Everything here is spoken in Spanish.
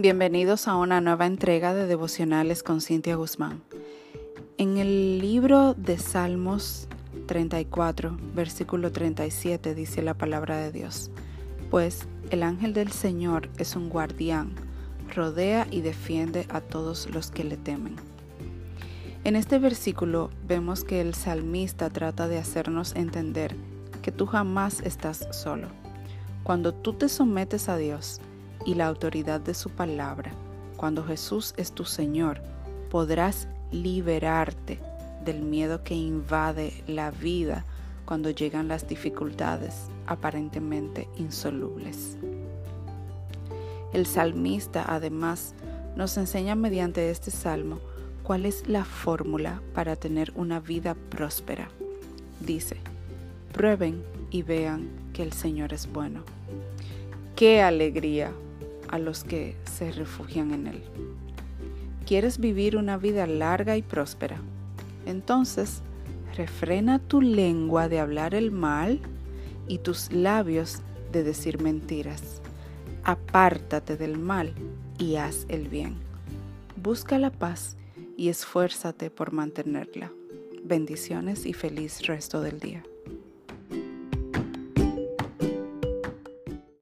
Bienvenidos a una nueva entrega de Devocionales con Cintia Guzmán. En el libro de Salmos 34, versículo 37 dice la palabra de Dios, pues el ángel del Señor es un guardián, rodea y defiende a todos los que le temen. En este versículo vemos que el salmista trata de hacernos entender que tú jamás estás solo. Cuando tú te sometes a Dios, y la autoridad de su palabra, cuando Jesús es tu Señor, podrás liberarte del miedo que invade la vida cuando llegan las dificultades aparentemente insolubles. El salmista además nos enseña mediante este salmo cuál es la fórmula para tener una vida próspera. Dice, prueben y vean que el Señor es bueno. ¡Qué alegría a los que se refugian en Él. ¿Quieres vivir una vida larga y próspera? Entonces, refrena tu lengua de hablar el mal y tus labios de decir mentiras. Apártate del mal y haz el bien. Busca la paz y esfuérzate por mantenerla. Bendiciones y feliz resto del día.